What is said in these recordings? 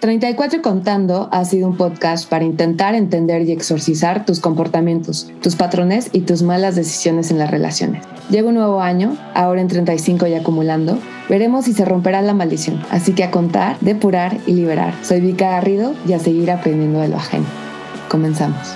34 Contando ha sido un podcast para intentar entender y exorcizar tus comportamientos, tus patrones y tus malas decisiones en las relaciones. Llega un nuevo año, ahora en 35 y acumulando. Veremos si se romperá la maldición. Así que a contar, depurar y liberar. Soy Vika Garrido y a seguir aprendiendo de lo ajeno. Comenzamos.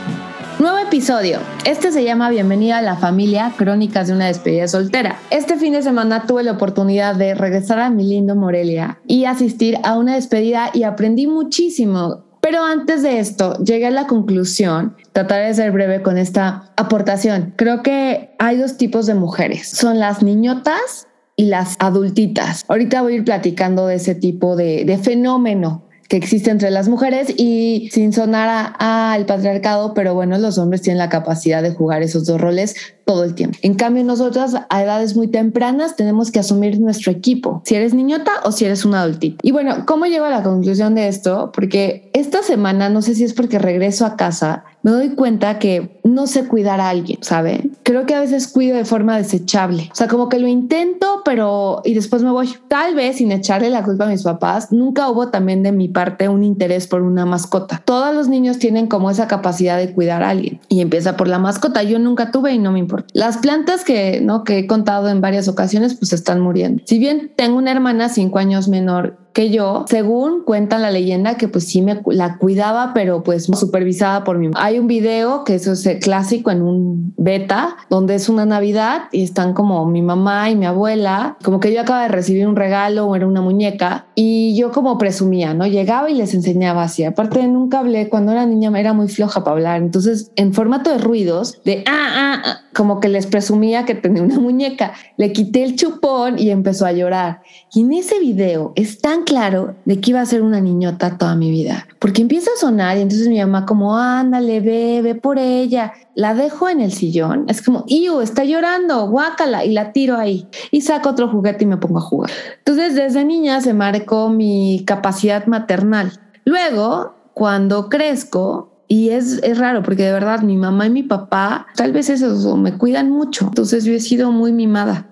Nuevo episodio. Este se llama Bienvenida a la familia, crónicas de una despedida soltera. Este fin de semana tuve la oportunidad de regresar a mi lindo Morelia y asistir a una despedida y aprendí muchísimo. Pero antes de esto, llegué a la conclusión, trataré de ser breve con esta aportación. Creo que hay dos tipos de mujeres. Son las niñotas y las adultitas. Ahorita voy a ir platicando de ese tipo de, de fenómeno que existe entre las mujeres y sin sonar al patriarcado, pero bueno, los hombres tienen la capacidad de jugar esos dos roles todo el tiempo. En cambio, nosotras a edades muy tempranas tenemos que asumir nuestro equipo, si eres niñota o si eres un adultito. Y bueno, ¿cómo llego a la conclusión de esto? Porque esta semana, no sé si es porque regreso a casa, me doy cuenta que no sé cuidar a alguien, ¿sabe? Creo que a veces cuido de forma desechable. O sea, como que lo intento, pero y después me voy. Tal vez sin echarle la culpa a mis papás, nunca hubo también de mi parte un interés por una mascota. Todos los niños tienen como esa capacidad de cuidar a alguien y empieza por la mascota. Yo nunca tuve y no me importa las plantas que, ¿no? que he contado en varias ocasiones, pues están muriendo. Si bien tengo una hermana cinco años menor que yo, según cuenta la leyenda que pues sí me la cuidaba, pero pues supervisada por mi Hay un video que eso es clásico en un beta, donde es una Navidad y están como mi mamá y mi abuela, como que yo acaba de recibir un regalo o era una muñeca y yo como presumía, ¿no? Llegaba y les enseñaba así. Aparte nunca hablé, cuando era niña era muy floja para hablar, entonces en formato de ruidos, de ah, ah, ah, como que les presumía que tenía una muñeca, le quité el chupón y empezó a llorar. Y en ese video es tan claro de que iba a ser una niñota toda mi vida, porque empieza a sonar y entonces mi mamá como, ándale, ve, ve por ella. La dejo en el sillón, es como, ¡iu! Está llorando, guácala, y la tiro ahí. Y saco otro juguete y me pongo a jugar. Entonces, desde niña se marcó mi capacidad maternal. Luego, cuando crezco, y es, es, raro porque de verdad mi mamá y mi papá tal vez eso me cuidan mucho. Entonces yo he sido muy mimada.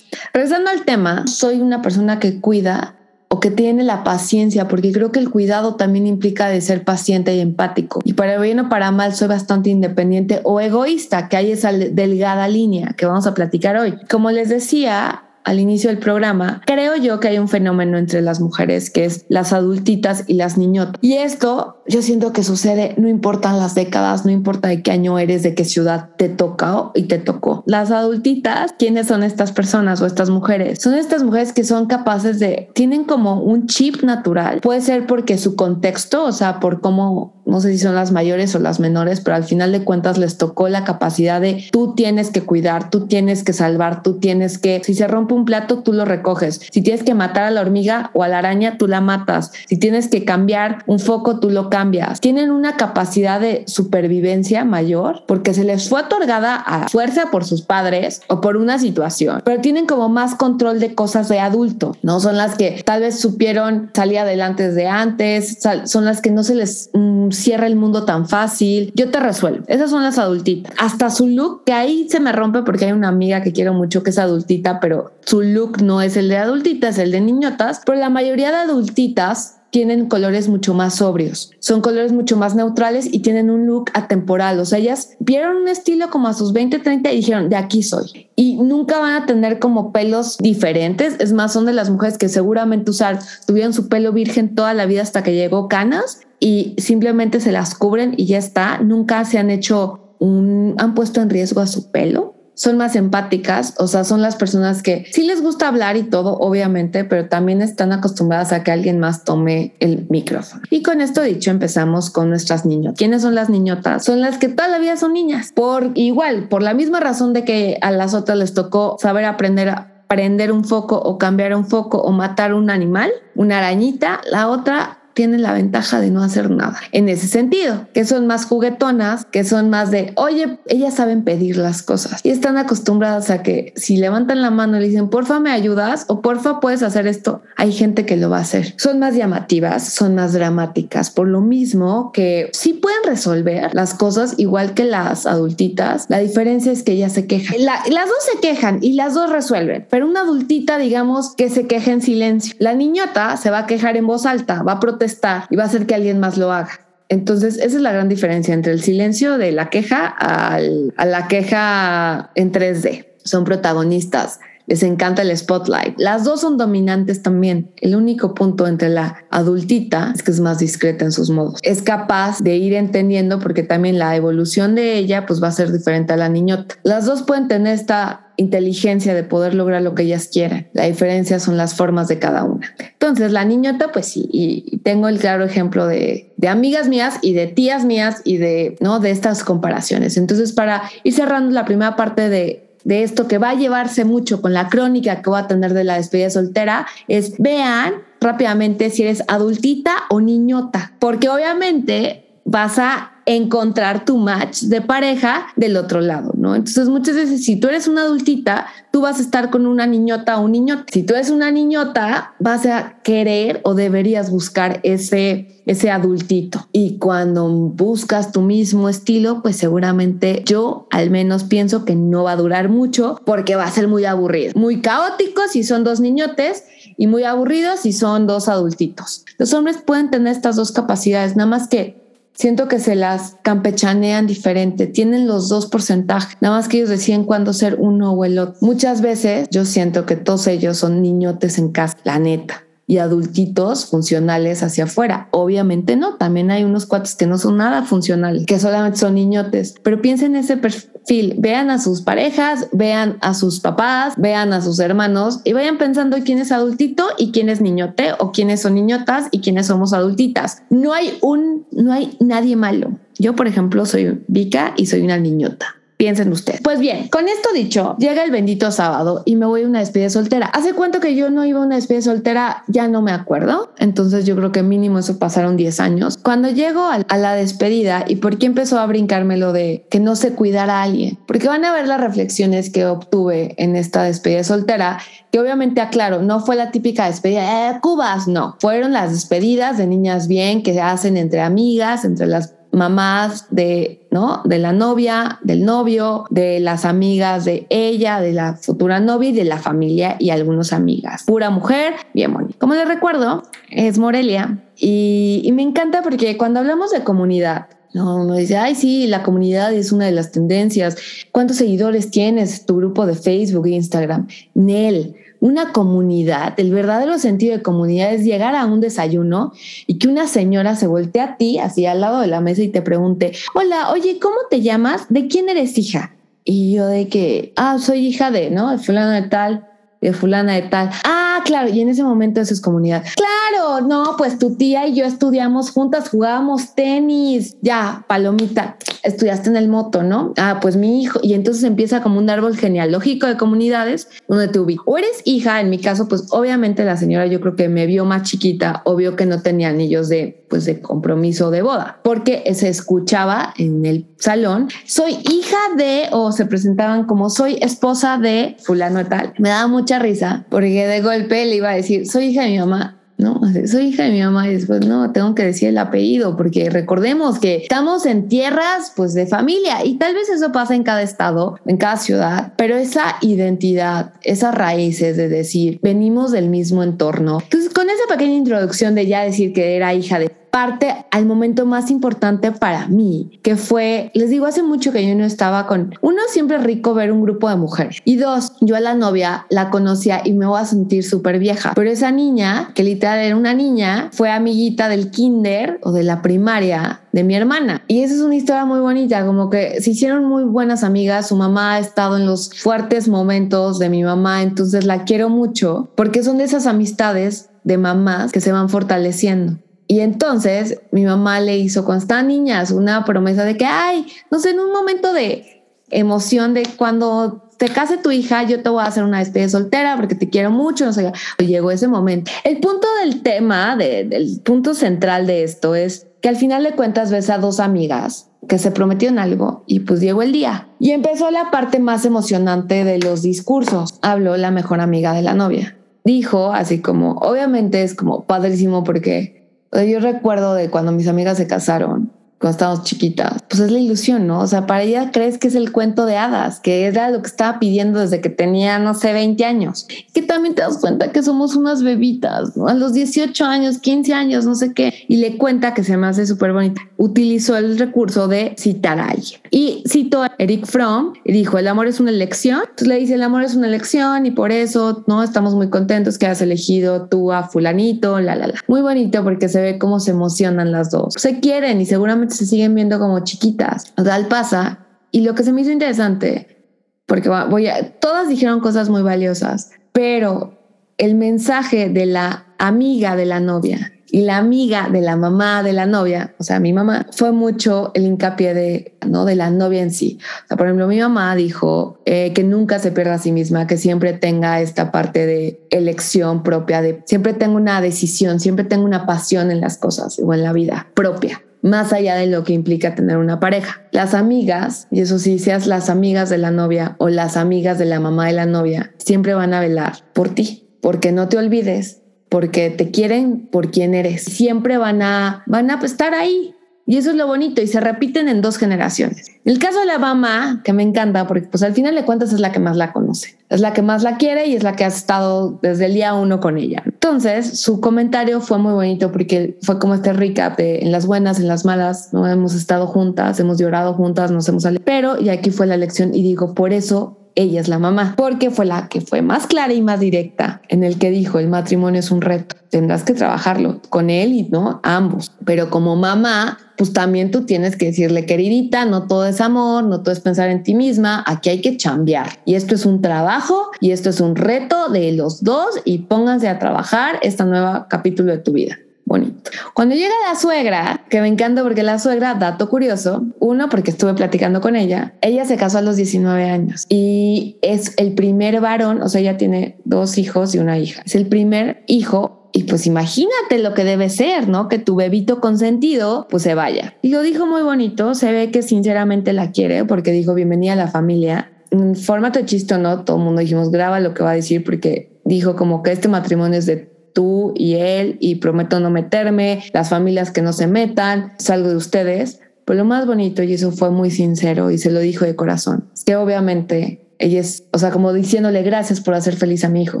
Regresando al tema, soy una persona que cuida o que tiene la paciencia, porque creo que el cuidado también implica de ser paciente y empático. Y para bien o para mal soy bastante independiente o egoísta, que hay esa delgada línea que vamos a platicar hoy. Como les decía, al inicio del programa, creo yo que hay un fenómeno entre las mujeres que es las adultitas y las niñotas. Y esto yo siento que sucede, no importan las décadas, no importa de qué año eres, de qué ciudad te toca y te tocó. Las adultitas, ¿quiénes son estas personas o estas mujeres? Son estas mujeres que son capaces de, tienen como un chip natural. Puede ser porque su contexto, o sea, por cómo no sé si son las mayores o las menores, pero al final de cuentas les tocó la capacidad de tú tienes que cuidar, tú tienes que salvar, tú tienes que, si se rompe un plato, tú lo recoges. Si tienes que matar a la hormiga o a la araña, tú la matas. Si tienes que cambiar un foco, tú lo cambias. Tienen una capacidad de supervivencia mayor porque se les fue otorgada a fuerza por sus padres o por una situación, pero tienen como más control de cosas de adulto, ¿no? Son las que tal vez supieron salir adelante desde antes, son las que no se les... Mm, cierra el mundo tan fácil. Yo te resuelvo. Esas son las adultitas. Hasta su look, que ahí se me rompe porque hay una amiga que quiero mucho que es adultita, pero su look no es el de adultitas, es el de niñotas. Pero la mayoría de adultitas tienen colores mucho más sobrios, son colores mucho más neutrales y tienen un look atemporal. O sea, ellas vieron un estilo como a sus 20, 30 y dijeron, de aquí soy. Y nunca van a tener como pelos diferentes. Es más, son de las mujeres que seguramente usar, tuvieron su pelo virgen toda la vida hasta que llegó canas y simplemente se las cubren y ya está. Nunca se han hecho un, han puesto en riesgo a su pelo. Son más empáticas, o sea, son las personas que sí les gusta hablar y todo, obviamente, pero también están acostumbradas a que alguien más tome el micrófono. Y con esto dicho, empezamos con nuestras niñas. ¿Quiénes son las niñotas? Son las que toda la vida son niñas. Por igual, por la misma razón de que a las otras les tocó saber aprender a prender un foco o cambiar un foco o matar un animal, una arañita, la otra tienen la ventaja de no hacer nada. En ese sentido, que son más juguetonas, que son más de, oye, ellas saben pedir las cosas y están acostumbradas a que si levantan la mano y le dicen, porfa, me ayudas o porfa, puedes hacer esto, hay gente que lo va a hacer. Son más llamativas, son más dramáticas, por lo mismo que sí pueden resolver las cosas igual que las adultitas. La diferencia es que ellas se quejan. las dos se quejan y las dos resuelven, pero una adultita, digamos, que se queja en silencio. La niñota se va a quejar en voz alta, va a protestar contestar y va a hacer que alguien más lo haga. Entonces, esa es la gran diferencia entre el silencio de la queja al, a la queja en 3D. Son protagonistas les encanta el spotlight. Las dos son dominantes también. El único punto entre la adultita es que es más discreta en sus modos. Es capaz de ir entendiendo porque también la evolución de ella pues va a ser diferente a la niñota. Las dos pueden tener esta inteligencia de poder lograr lo que ellas quieren. La diferencia son las formas de cada una. Entonces, la niñota, pues sí, y tengo el claro ejemplo de, de, amigas mías y de tías mías y de, ¿no? de estas comparaciones. Entonces, para ir cerrando la primera parte de de esto que va a llevarse mucho con la crónica que voy a tener de la despedida soltera es vean rápidamente si eres adultita o niñota, porque obviamente vas a encontrar tu match de pareja del otro lado, ¿no? Entonces muchas veces si tú eres una adultita, tú vas a estar con una niñota o un niñote. Si tú eres una niñota, vas a querer o deberías buscar ese, ese adultito. Y cuando buscas tu mismo estilo, pues seguramente yo al menos pienso que no va a durar mucho porque va a ser muy aburrido. Muy caótico si son dos niñotes y muy aburridos si son dos adultitos. Los hombres pueden tener estas dos capacidades, nada más que siento que se las campechanean diferente, tienen los dos porcentajes, nada más que ellos deciden cuándo ser uno o el otro. Muchas veces yo siento que todos ellos son niñotes en casa, la neta y adultitos funcionales hacia afuera. Obviamente no, también hay unos cuates que no son nada funcionales, que solamente son niñotes, pero piensen en ese perfil, vean a sus parejas, vean a sus papás, vean a sus hermanos y vayan pensando quién es adultito y quién es niñote o quiénes son niñotas y quiénes somos adultitas. No hay un, no hay nadie malo. Yo, por ejemplo, soy Vika y soy una niñota. Piensen ustedes. Pues bien, con esto dicho, llega el bendito sábado y me voy a una despedida soltera. ¿Hace cuánto que yo no iba a una despedida soltera? Ya no me acuerdo. Entonces yo creo que mínimo eso pasaron 10 años. Cuando llego a la despedida y por qué empezó a brincarme lo de que no se cuidara a alguien, porque van a ver las reflexiones que obtuve en esta despedida soltera, que obviamente aclaro, no fue la típica despedida de Cubas, no, fueron las despedidas de niñas bien que se hacen entre amigas, entre las mamás de, ¿no? De la novia, del novio, de las amigas de ella, de la futura novia y de la familia y algunas amigas. Pura mujer, bien bonita. Como les recuerdo, es Morelia y, me encanta porque cuando hablamos de comunidad, no, uno dice, ay, sí, la comunidad es una de las tendencias. ¿Cuántos seguidores tienes tu grupo de Facebook e Instagram? Nel una comunidad, el verdadero sentido de comunidad es llegar a un desayuno y que una señora se voltee a ti, así al lado de la mesa y te pregunte, hola, oye, ¿cómo te llamas? ¿De quién eres hija? Y yo de que, ah, soy hija de, ¿no? De fulano de tal, de fulana de tal. Ah, claro, y en ese momento eso es comunidad. Claro, no, pues tu tía y yo estudiamos juntas, jugábamos tenis, ya, palomita, estudiaste en el moto, ¿no? Ah, pues mi hijo, y entonces empieza como un árbol genealógico de comunidades donde te ubicas. O eres hija, en mi caso, pues obviamente la señora yo creo que me vio más chiquita, obvio que no tenía anillos de, pues de compromiso de boda, porque se escuchaba en el salón, soy hija de, o se presentaban como soy esposa de fulano tal. Me daba mucha risa porque de golpe le iba a decir, soy hija de mi mamá ¿no? Soy hija de mi mamá y después no, tengo que decir el apellido porque recordemos que estamos en tierras pues de familia y tal vez eso pasa en cada estado, en cada ciudad, pero esa identidad, esas raíces de decir venimos del mismo entorno. Entonces con esa pequeña introducción de ya decir que era hija de parte al momento más importante para mí, que fue, les digo, hace mucho que yo no estaba con, uno, siempre rico ver un grupo de mujeres, y dos, yo a la novia la conocía y me voy a sentir súper vieja, pero esa niña, que literal era una niña, fue amiguita del kinder o de la primaria de mi hermana. Y esa es una historia muy bonita, como que se hicieron muy buenas amigas, su mamá ha estado en los fuertes momentos de mi mamá, entonces la quiero mucho, porque son de esas amistades de mamás que se van fortaleciendo. Y entonces mi mamá le hizo cuando estaban niñas una promesa de que, ay, no sé, en un momento de emoción de cuando te case tu hija, yo te voy a hacer una despedida soltera porque te quiero mucho, no sé, llegó ese momento. El punto del tema, del punto central de esto es que al final de cuentas ves a dos amigas que se prometieron algo y pues llegó el día. Y empezó la parte más emocionante de los discursos. Habló la mejor amiga de la novia. Dijo así como, obviamente es como padrísimo porque yo recuerdo de cuando mis amigas se casaron cuando estábamos chiquitas, pues es la ilusión, ¿no? O sea, para ella crees que es el cuento de hadas, que era lo que estaba pidiendo desde que tenía, no sé, 20 años. Que también te das cuenta que somos unas bebitas, ¿no? A los 18 años, 15 años, no sé qué. Y le cuenta que se me hace súper bonita. Utilizó el recurso de citar a alguien. Y citó a Eric Fromm y dijo, el amor es una elección. Entonces le dice, el amor es una elección y por eso, ¿no? Estamos muy contentos que has elegido tú a fulanito, la, la, la. Muy bonito porque se ve cómo se emocionan las dos. Se quieren y seguramente se siguen viendo como chiquitas. Tal pasa. Y lo que se me hizo interesante, porque voy todas dijeron cosas muy valiosas, pero el mensaje de la amiga de la novia y la amiga de la mamá de la novia, o sea, mi mamá, fue mucho el hincapié de, ¿no? de la novia en sí. O sea, por ejemplo, mi mamá dijo eh, que nunca se pierda a sí misma, que siempre tenga esta parte de elección propia, de siempre tenga una decisión, siempre tenga una pasión en las cosas o en la vida propia más allá de lo que implica tener una pareja. Las amigas, y eso sí, seas las amigas de la novia o las amigas de la mamá de la novia, siempre van a velar por ti, porque no te olvides, porque te quieren por quien eres. Siempre van a, van a estar ahí y eso es lo bonito y se repiten en dos generaciones. El caso de la mamá, que me encanta porque pues al final de cuentas es la que más la conoce, es la que más la quiere y es la que ha estado desde el día uno con ella. Entonces su comentario fue muy bonito porque fue como este recap de en las buenas, en las malas, no hemos estado juntas, hemos llorado juntas, nos hemos salido, pero y aquí fue la lección y digo, por eso ella es la mamá, porque fue la que fue más clara y más directa en el que dijo, el matrimonio es un reto, tendrás que trabajarlo con él y no ambos, pero como mamá, pues también tú tienes que decirle, queridita, no todo es amor, no todo es pensar en ti misma, aquí hay que chambear. Y esto es un trabajo y esto es un reto de los dos y pónganse a trabajar este nuevo capítulo de tu vida bonito. Cuando llega la suegra, que me encanta porque la suegra, dato curioso, uno, porque estuve platicando con ella, ella se casó a los 19 años y es el primer varón, o sea, ella tiene dos hijos y una hija, es el primer hijo y pues imagínate lo que debe ser, ¿no? Que tu bebito consentido pues se vaya. Y lo dijo muy bonito, se ve que sinceramente la quiere porque dijo bienvenida a la familia. En formato de chiste no, todo el mundo dijimos graba lo que va a decir porque dijo como que este matrimonio es de tú y él y prometo no meterme, las familias que no se metan, es algo de ustedes. Pero lo más bonito, y eso fue muy sincero y se lo dijo de corazón, que obviamente ella es, o sea, como diciéndole gracias por hacer feliz a mi hijo.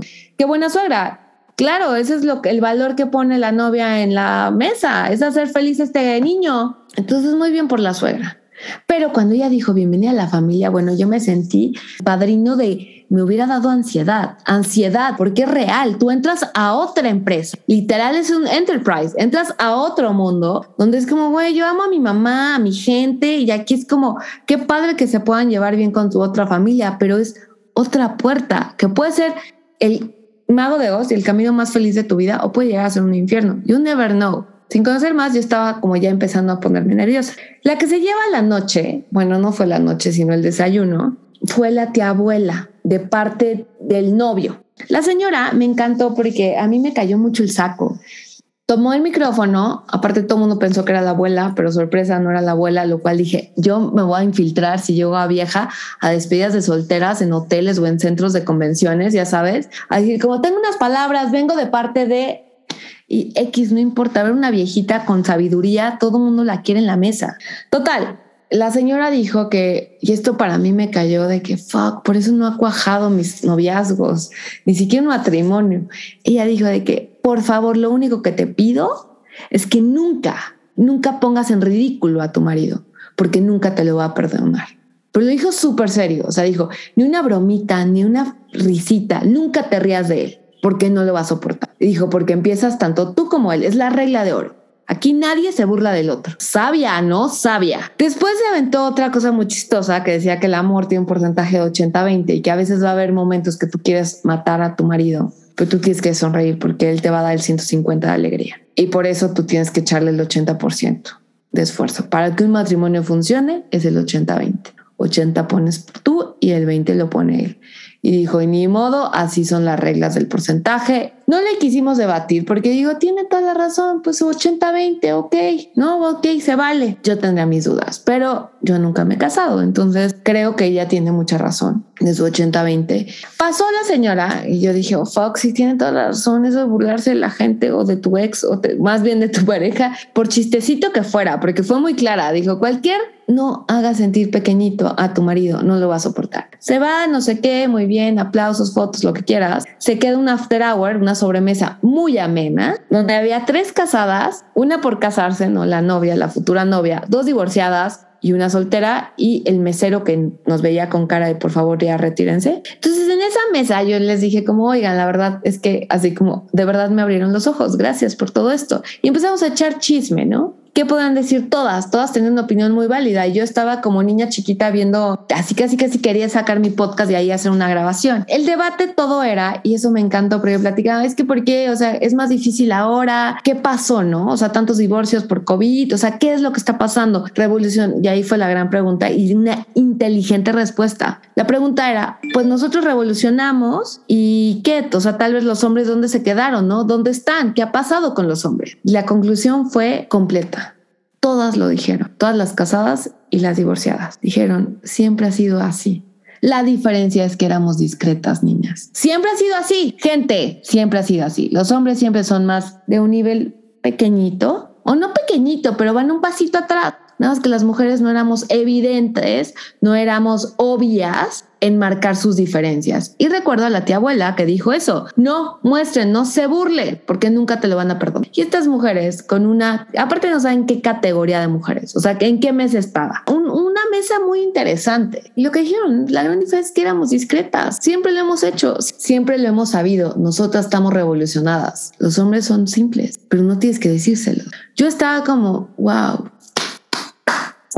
Qué buena suegra. Claro, ese es lo que, el valor que pone la novia en la mesa, es hacer feliz este niño. Entonces, muy bien por la suegra. Pero cuando ella dijo bienvenida a la familia, bueno, yo me sentí padrino de, me hubiera dado ansiedad, ansiedad, porque es real, tú entras a otra empresa, literal es un enterprise, entras a otro mundo donde es como, güey, yo amo a mi mamá, a mi gente, y aquí es como, qué padre que se puedan llevar bien con tu otra familia, pero es otra puerta que puede ser el mago de Oz y el camino más feliz de tu vida o puede llegar a ser un infierno. You never know. Sin conocer más, yo estaba como ya empezando a ponerme nerviosa. La que se lleva la noche, bueno, no fue la noche, sino el desayuno, fue la tía abuela de parte del novio. La señora me encantó porque a mí me cayó mucho el saco. Tomó el micrófono, aparte todo el mundo pensó que era la abuela, pero sorpresa, no era la abuela, lo cual dije, yo me voy a infiltrar si llego a vieja a despedidas de solteras en hoteles o en centros de convenciones, ya sabes, a decir, como tengo unas palabras, vengo de parte de y X, no importa, ver una viejita con sabiduría, todo mundo la quiere en la mesa. Total, la señora dijo que, y esto para mí me cayó de que, fuck, por eso no ha cuajado mis noviazgos, ni siquiera un matrimonio. Ella dijo de que, por favor, lo único que te pido es que nunca, nunca pongas en ridículo a tu marido, porque nunca te lo va a perdonar. Pero lo dijo súper serio, o sea, dijo, ni una bromita, ni una risita, nunca te rías de él porque no lo va a soportar. dijo, porque empiezas tanto tú como él, es la regla de oro. Aquí nadie se burla del otro. Sabia, ¿no? Sabia. Después se aventó otra cosa muy chistosa que decía que el amor tiene un porcentaje de 80-20 y que a veces va a haber momentos que tú quieres matar a tu marido, pero tú tienes que sonreír porque él te va a dar el 150 de alegría. Y por eso tú tienes que echarle el 80% de esfuerzo. Para que un matrimonio funcione es el 80-20. 80 pones tú y el 20 lo pone él. Y dijo, y ni modo, así son las reglas del porcentaje, no le quisimos debatir porque digo, tiene toda la razón, pues 80-20, ok, no, ok, se vale. Yo tendría mis dudas, pero yo nunca me he casado, entonces creo que ella tiene mucha razón de su 80-20. Pasó la señora y yo dije, oh, Fox, si tiene toda la razón, eso de burlarse de la gente o de tu ex o más bien de tu pareja, por chistecito que fuera, porque fue muy clara, dijo, cualquier no haga sentir pequeñito a tu marido, no lo va a soportar. Se va, no sé qué, muy bien, aplausos, fotos, lo que quieras. Se queda un after hour, una sobremesa muy amena, donde había tres casadas, una por casarse, no la novia, la futura novia, dos divorciadas, y una soltera y el mesero que nos veía con cara de por favor ya retírense. Entonces en esa mesa yo les dije como, oigan, la verdad es que así como de verdad me abrieron los ojos, gracias por todo esto. Y empezamos a echar chisme, ¿no? ¿Qué podrán decir todas? Todas tienen una opinión muy válida. Y yo estaba como niña chiquita viendo, así casi casi quería sacar mi podcast y ahí hacer una grabación. El debate todo era, y eso me encantó, porque yo platicaba, es que por qué, o sea, es más difícil ahora, ¿qué pasó, no? O sea, tantos divorcios por COVID, o sea, ¿qué es lo que está pasando? Revolución, y ahí fue la gran pregunta y una inteligente respuesta. La pregunta era, pues nosotros revolucionamos y ¿qué? O sea, tal vez los hombres, ¿dónde se quedaron, no? ¿Dónde están? ¿Qué ha pasado con los hombres? La conclusión fue completa Todas lo dijeron, todas las casadas y las divorciadas. Dijeron, siempre ha sido así. La diferencia es que éramos discretas niñas. Siempre ha sido así, gente, siempre ha sido así. Los hombres siempre son más de un nivel pequeñito, o no pequeñito, pero van un pasito atrás. Nada más que las mujeres no éramos evidentes, no éramos obvias en marcar sus diferencias. Y recuerdo a la tía abuela que dijo eso, no muestren, no se burlen, porque nunca te lo van a perdonar. Y estas mujeres con una, aparte no saben qué categoría de mujeres, o sea, en qué mesa estaba. una mesa muy interesante. Y lo que dijeron, la gran diferencia es que éramos discretas, siempre lo hemos hecho, siempre lo hemos sabido, nosotras estamos revolucionadas. Los hombres son simples, pero no tienes que decírselo. Yo estaba como, wow,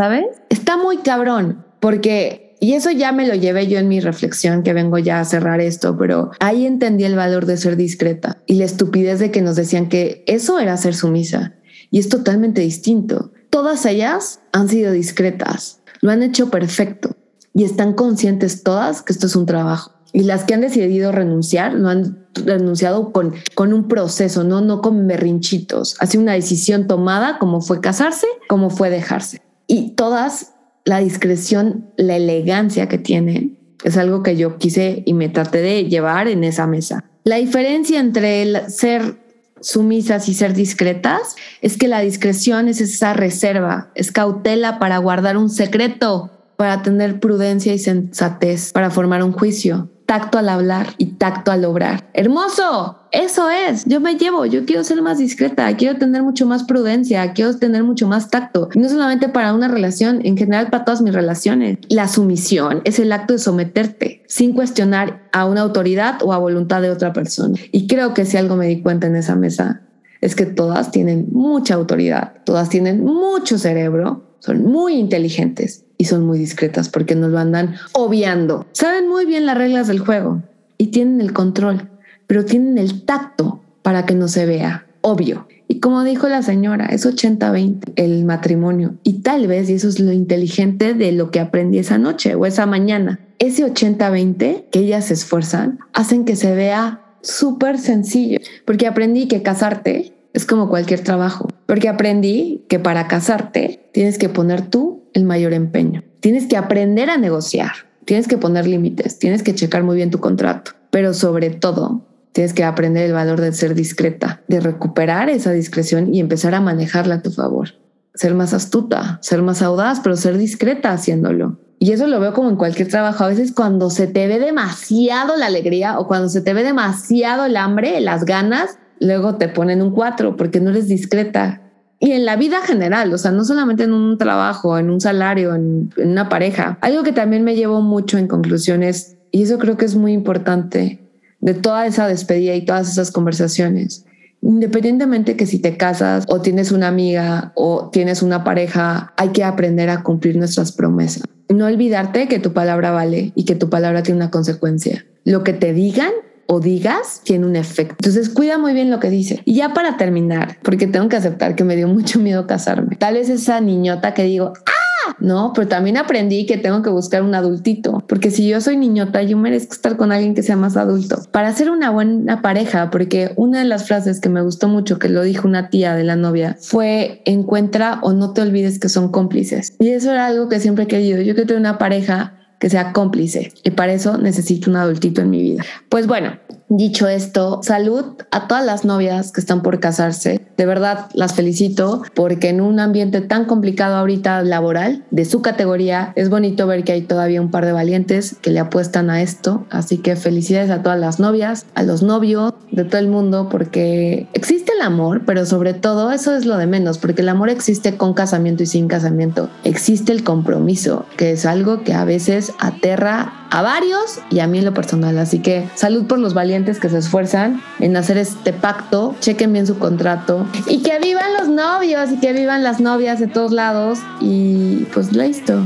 ¿sabes? Está muy cabrón, porque, y eso ya me lo llevé yo en mi reflexión, que vengo ya a cerrar esto, pero ahí entendí el valor de ser discreta y la estupidez de que nos decían que eso era ser sumisa. Y es totalmente distinto. Todas ellas han sido discretas, lo han hecho perfecto y están conscientes todas que esto es un trabajo. Y las que han decidido renunciar, lo han renunciado con, con un proceso, ¿no? no con berrinchitos. Ha sido una decisión tomada como fue casarse, como fue dejarse. Y todas, la discreción, la elegancia que tienen, es algo que yo quise y me traté de llevar en esa mesa. La diferencia entre el ser sumisas y ser discretas es que la discreción es esa reserva, es cautela para guardar un secreto, para tener prudencia y sensatez, para formar un juicio tacto al hablar y tacto al obrar. Hermoso, eso es, yo me llevo, yo quiero ser más discreta, quiero tener mucho más prudencia, quiero tener mucho más tacto. No solamente para una relación, en general para todas mis relaciones. La sumisión es el acto de someterte sin cuestionar a una autoridad o a voluntad de otra persona. Y creo que si algo me di cuenta en esa mesa es que todas tienen mucha autoridad, todas tienen mucho cerebro, son muy inteligentes y son muy discretas porque nos lo andan obviando. Saben muy bien las reglas del juego y tienen el control, pero tienen el tacto para que no se vea obvio. Y como dijo la señora, es 80-20 el matrimonio. Y tal vez, y eso es lo inteligente de lo que aprendí esa noche o esa mañana, ese 80-20 que ellas se esfuerzan, hacen que se vea súper sencillo. Porque aprendí que casarte es como cualquier trabajo. Porque aprendí que para casarte tienes que poner tú el mayor empeño. Tienes que aprender a negociar, tienes que poner límites, tienes que checar muy bien tu contrato, pero sobre todo tienes que aprender el valor de ser discreta, de recuperar esa discreción y empezar a manejarla a tu favor. Ser más astuta, ser más audaz, pero ser discreta haciéndolo. Y eso lo veo como en cualquier trabajo. A veces cuando se te ve demasiado la alegría o cuando se te ve demasiado el hambre, las ganas, luego te ponen un cuatro porque no eres discreta y en la vida general, o sea, no solamente en un trabajo, en un salario, en, una pareja. Algo que también me llevó mucho en conclusiones, y eso creo que es muy importante, de toda esa despedida y todas esas conversaciones. Independientemente que si te casas o tienes una amiga o tienes una pareja, hay que aprender a cumplir nuestras promesas. No olvidarte que tu palabra vale y que tu palabra tiene una consecuencia. Lo que te digan o digas tiene un efecto. Entonces cuida muy bien lo que dice. Y ya para terminar, porque tengo que aceptar que me dio mucho miedo casarme. Tal vez esa niñota que digo, ¡ah! No, pero también aprendí que tengo que buscar un adultito, porque si yo soy niñota, yo merezco estar con alguien que sea más adulto. Para ser una buena pareja, porque una de las frases que me gustó mucho, que lo dijo una tía de la novia, fue encuentra o no te olvides que son cómplices. Y eso era algo que siempre he querido. Yo quiero tener una pareja que sea cómplice y para eso necesito un adultito en mi vida. Pues bueno, dicho esto, salud a todas las novias que están por casarse. De verdad las felicito porque en un ambiente tan complicado ahorita laboral de su categoría es bonito ver que hay todavía un par de valientes que le apuestan a esto. Así que felicidades a todas las novias, a los novios de todo el mundo porque existe el amor, pero sobre todo eso es lo de menos porque el amor existe con casamiento y sin casamiento. Existe el compromiso, que es algo que a veces aterra a varios y a mí en lo personal. Así que salud por los que se esfuerzan en hacer este pacto. Chequen bien su contrato y que vivan los novios y que vivan las novias de todos lados. Y pues listo.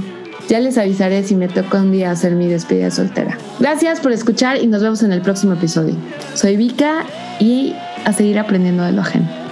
Ya les avisaré si me toca un día hacer mi despedida soltera. Gracias por escuchar y nos vemos en el próximo episodio. Soy Vika y a seguir aprendiendo de lo ajeno.